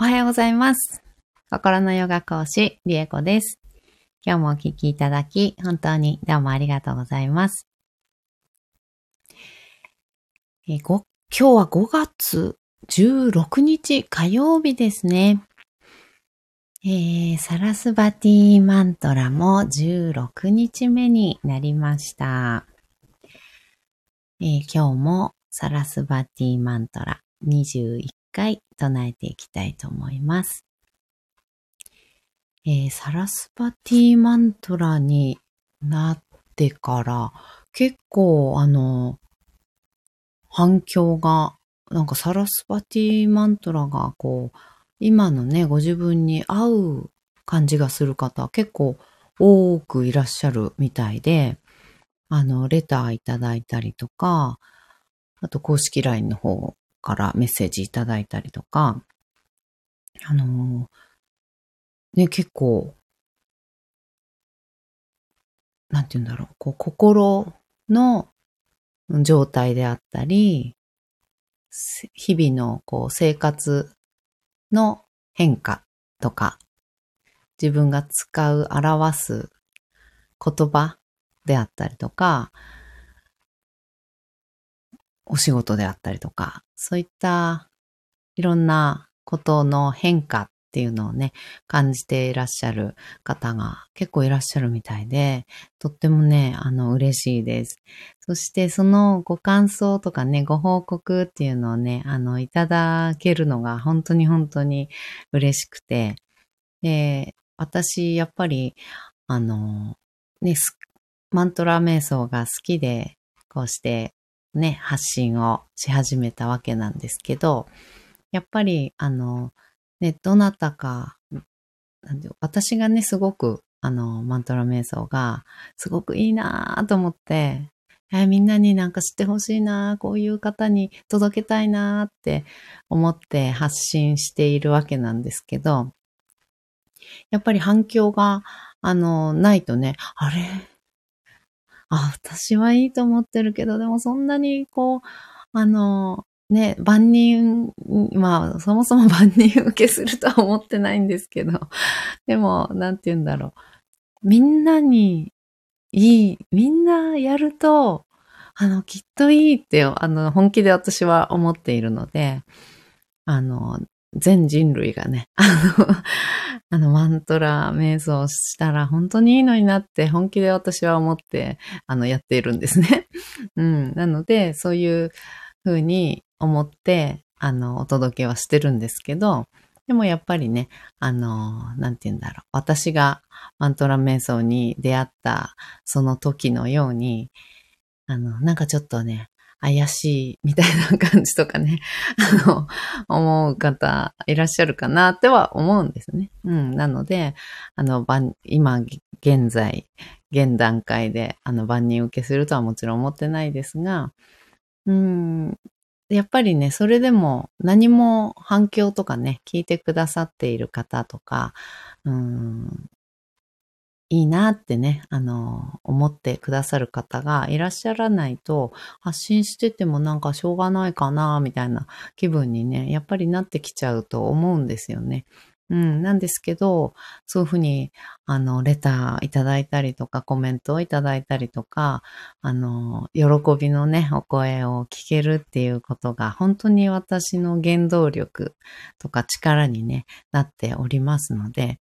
おはようございます。心のヨガ講師、リエコです。今日もお聞きいただき、本当にどうもありがとうございます。えご今日は5月16日火曜日ですね。えーサラスバティマントラも16日目になりました。えー今日もサラスバティマントラ21回唱えていきたいと思います。えーサラスバティマントラになってから結構あの反響がなんかサラスバティマントラがこう今のねご自分に合う感じがする方結構多くいらっしゃるみたいであのレターいただいたりとかあと公式 LINE の方からメッセージいただいたりとか、あのーね、結構、なんて言うんだろう、こう、心の状態であったり、日々のこう生活の変化とか、自分が使う、表す言葉であったりとか、お仕事であったりとか、そういったいろんなことの変化っていうのをね、感じていらっしゃる方が結構いらっしゃるみたいで、とってもね、あの、嬉しいです。そしてそのご感想とかね、ご報告っていうのをね、あの、いただけるのが本当に本当に嬉しくて、で、私、やっぱり、あの、ね、マントラ瞑想が好きで、こうしてね、発信をし始めたわけなんですけど、やっぱり、あの、ね、どなたか、私がね、すごく、あの、マントラ瞑想が、すごくいいなぁと思って、えみんなになんか知ってほしいなぁこういう方に届けたいなぁって思って発信しているわけなんですけど、やっぱり反響が、あの、ないとね、あれ？あ、私はいいと思ってるけど、でもそんなにこう、あの、ね、万人、まあ、そもそも万人受けするとは思ってないんですけど、でも、なんて言うんだろう。みんなにいい、みんなやると、あの、きっといいって、あの、本気で私は思っているので、あの、全人類がね、あの、あの、マントラ瞑想したら本当にいいのになって本気で私は思って、あの、やっているんですね。うん。なので、そういうふうに思って、あの、お届けはしてるんですけど、でもやっぱりね、あの、なんて言うんだろう。私がマントラ瞑想に出会ったその時のように、あの、なんかちょっとね、怪しいみたいな感じとかね、あの、思う方いらっしゃるかなっては思うんですね。うん。なので、あの、今、現在、現段階で、あの、万人受けするとはもちろん思ってないですが、うん、やっぱりね、それでも何も反響とかね、聞いてくださっている方とか、うん、いいなってね、あの、思ってくださる方がいらっしゃらないと、発信しててもなんかしょうがないかな、みたいな気分にね、やっぱりなってきちゃうと思うんですよね。うん、なんですけど、そういうふうに、あの、レターいただいたりとか、コメントをいただいたりとか、あの、喜びのね、お声を聞けるっていうことが、本当に私の原動力とか力にね、なっておりますので、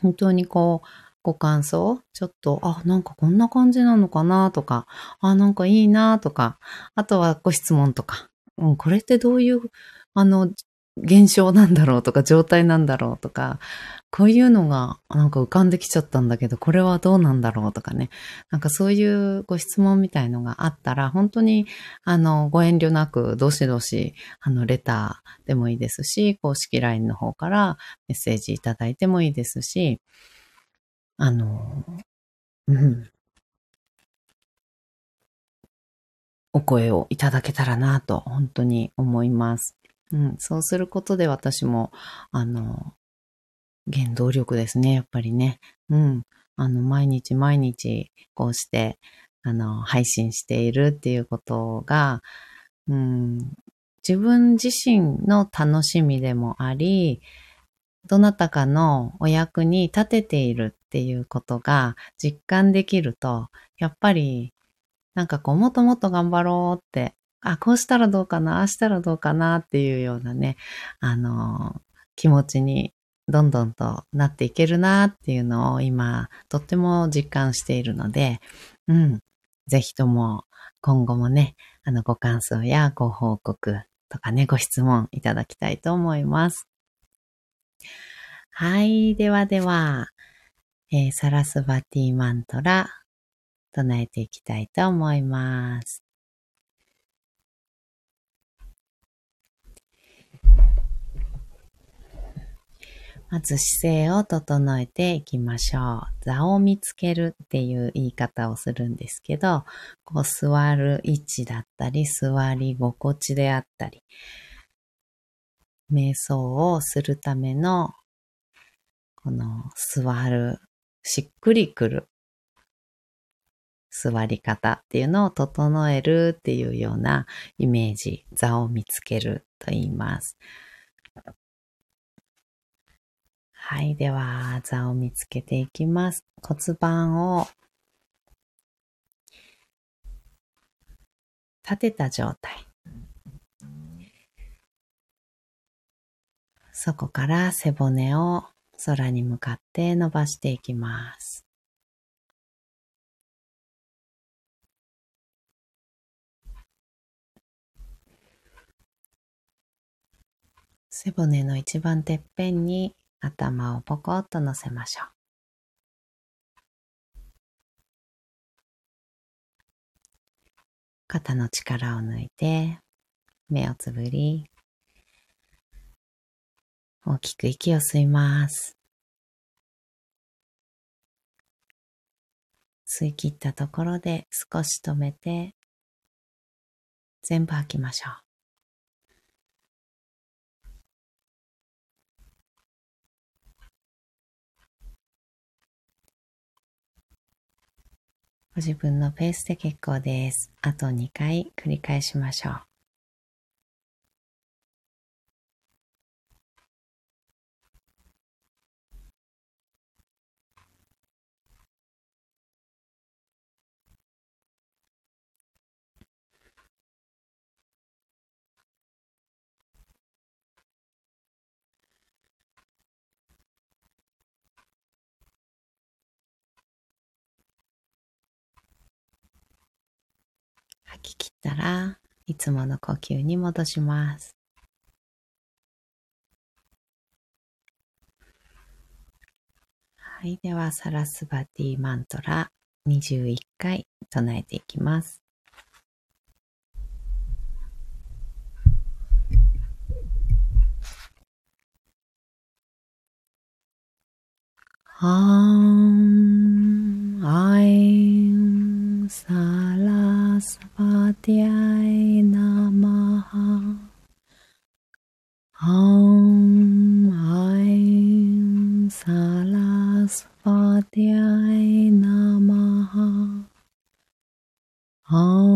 本当にこう、ご感想？ちょっと、あ、なんかこんな感じなのかなとか、あ、なんかいいなとか、あとはご質問とか、うん、これってどういう、あの、現象なんだろうとか、状態なんだろうとか、こういうのがなんか浮かんできちゃったんだけど、これはどうなんだろうとかね。なんかそういうご質問みたいのがあったら、本当に、あの、ご遠慮なく、どしどし、あの、レターでもいいですし、公式 LINE の方からメッセージいただいてもいいですし、あの、うん。お声をいただけたらなと、本当に思います。うん。そうすることで私も、あの、原動力ですね、やっぱりね。うん。あの、毎日毎日、こうして、あの、配信しているっていうことが、うん、自分自身の楽しみでもあり、どなたかのお役に立てているっていうことが実感できると、やっぱりなんかこうもっともっと頑張ろうって、あ、こうしたらどうかな、ああしたらどうかなっていうようなね、あの、気持ちにどんどんとなっていけるなっていうのを今とっても実感しているので、うん、ぜひとも今後もね、あのご感想やご報告とかね、ご質問いただきたいと思います。はい。ではでは、えー、サラスバティマントラ、唱えていきたいと思います。まず姿勢を整えていきましょう。座を見つけるっていう言い方をするんですけど、こう座る位置だったり、座り心地であったり、瞑想をするための、この座る、しっくりくる座り方っていうのを整えるっていうようなイメージ、座を見つけると言います。はい。では、座を見つけていきます。骨盤を立てた状態。そこから背骨を空に向かって伸ばしていきます。背骨の一番てっぺんに頭をポコッと乗せましょう。肩の力を抜いて、目をつぶり、大きく息を吸います。吸い切ったところで少し止めて、全部吐きましょう。ご自分のペースで結構です。あと2回繰り返しましょう。吐き切ったらいつもの呼吸に戻します。はい。では、サラスバティマントラ21回唱えていきます。あん、Satyai Namaha. Om Aim Sarasvatyai Namaha. Om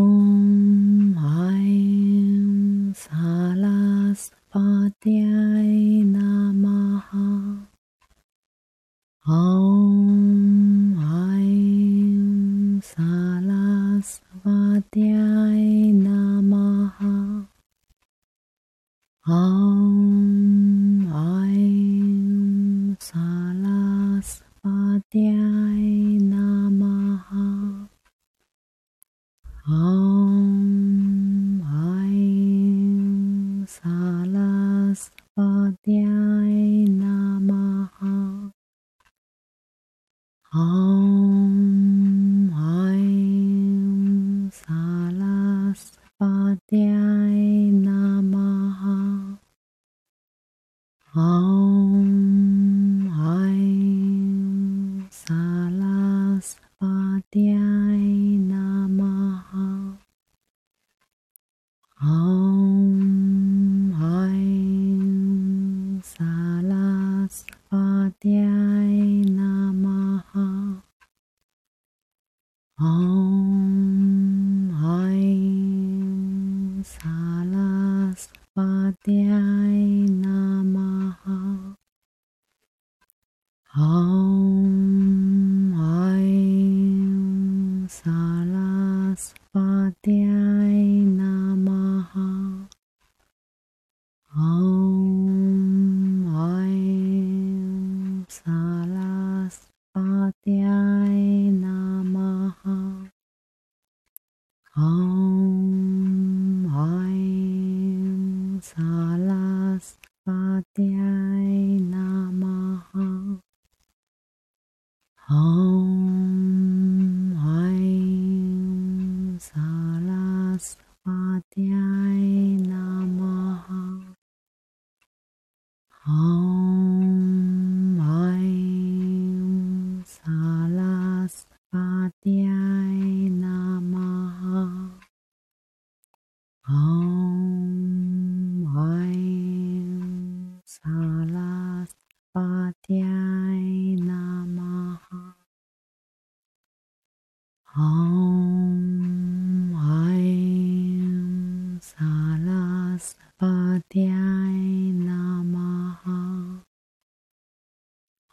Oh.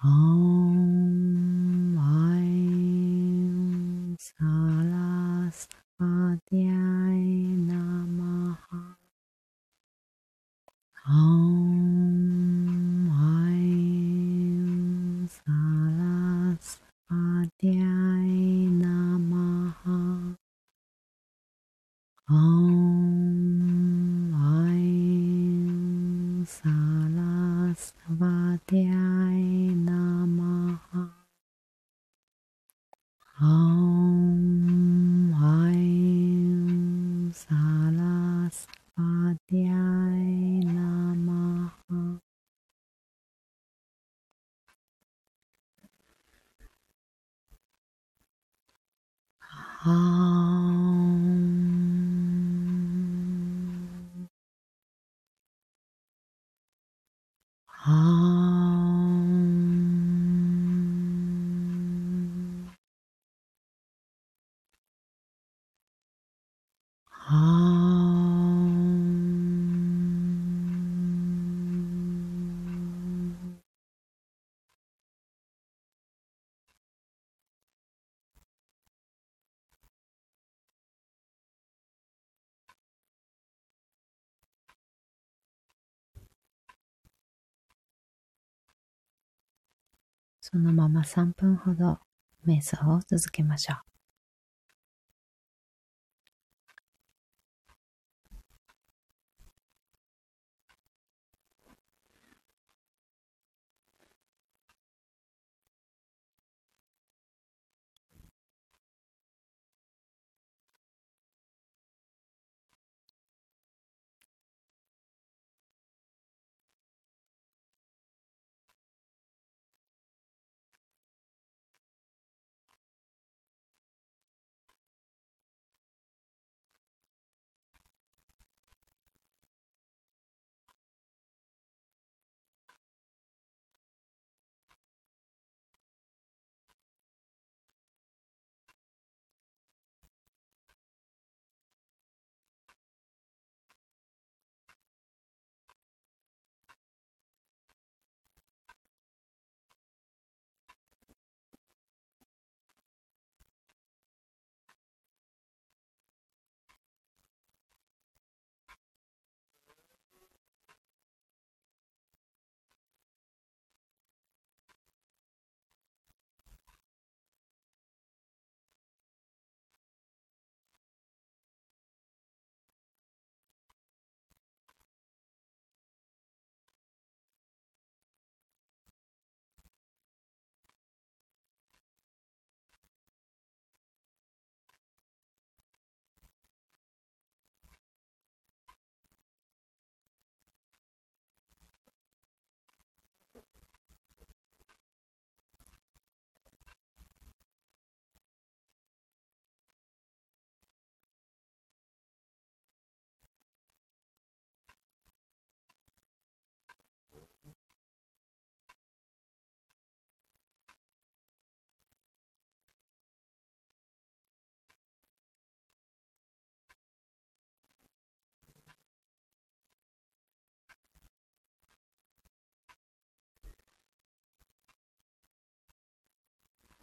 ॐ ऐं शालास्पत्याय नमः ॐ ऐं शालास्पत्याय नमः そのまま3分ほど瞑想を続けましょう。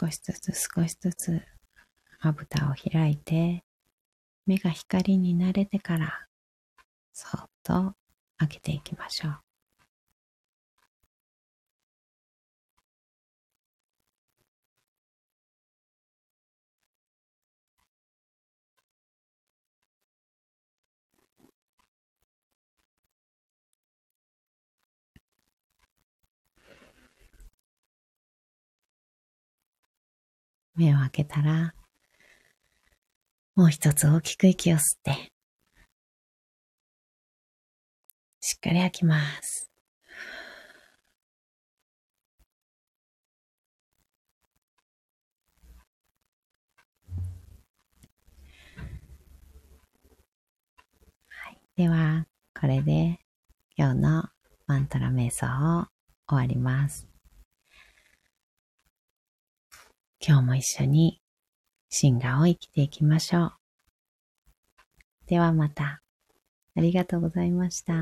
少しずつ少しずつまぶたを開いて目が光に慣れてからそっと開けていきましょう。目を開けたら、もう一つ大きく息を吸って、しっかり吐きます。はい。では、これで今日のマントラ瞑想を終わります。今日も一緒にシガを生きていきましょう。ではまた。ありがとうございました。